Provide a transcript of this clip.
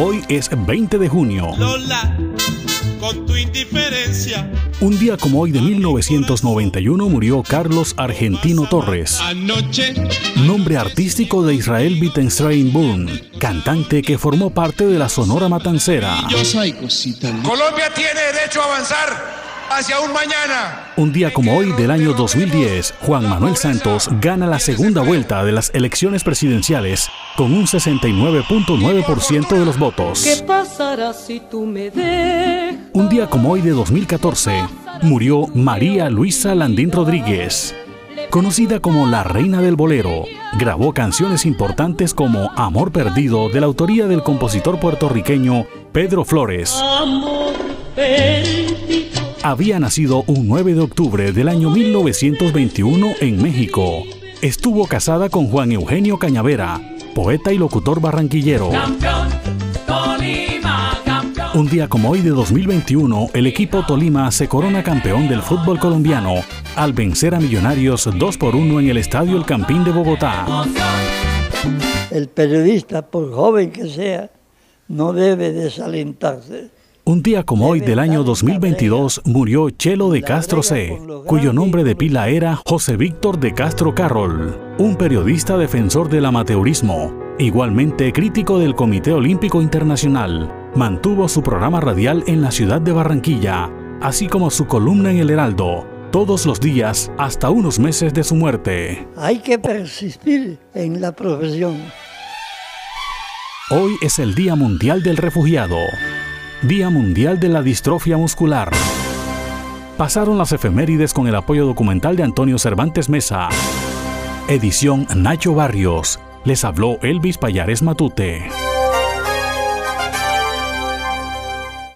Hoy es 20 de junio. Lola, con tu indiferencia. Un día como hoy de 1991 murió Carlos Argentino Torres, Anoche, nombre artístico de Israel Wittenstein Boone, cantante que formó parte de la Sonora Matancera. yo soy cosita. Colombia tiene derecho a avanzar hacia un mañana. Un día como hoy del año 2010, Juan Manuel Santos gana la segunda vuelta de las elecciones presidenciales con un 69.9% de los votos. ¿Qué pasará si tú me dejas? Un día como hoy de 2014, murió María Luisa Landín Rodríguez. Conocida como la reina del bolero, grabó canciones importantes como Amor Perdido de la autoría del compositor puertorriqueño Pedro Flores. Amor perdido. Había nacido un 9 de octubre del año 1921 en México. Estuvo casada con Juan Eugenio Cañavera, poeta y locutor barranquillero. Un día como hoy de 2021, el equipo Tolima se corona campeón del fútbol colombiano al vencer a Millonarios 2 por 1 en el Estadio El Campín de Bogotá. El periodista, por joven que sea, no debe desalentarse. Un día como hoy del año 2022 murió Chelo de Castro C, cuyo nombre de pila era José Víctor de Castro Carroll, un periodista defensor del amateurismo, igualmente crítico del Comité Olímpico Internacional. Mantuvo su programa radial en la ciudad de Barranquilla, así como su columna en El Heraldo, todos los días hasta unos meses de su muerte. Hay que persistir en la profesión. Hoy es el Día Mundial del Refugiado, Día Mundial de la Distrofia Muscular. Pasaron las efemérides con el apoyo documental de Antonio Cervantes Mesa. Edición Nacho Barrios. Les habló Elvis Payares Matute.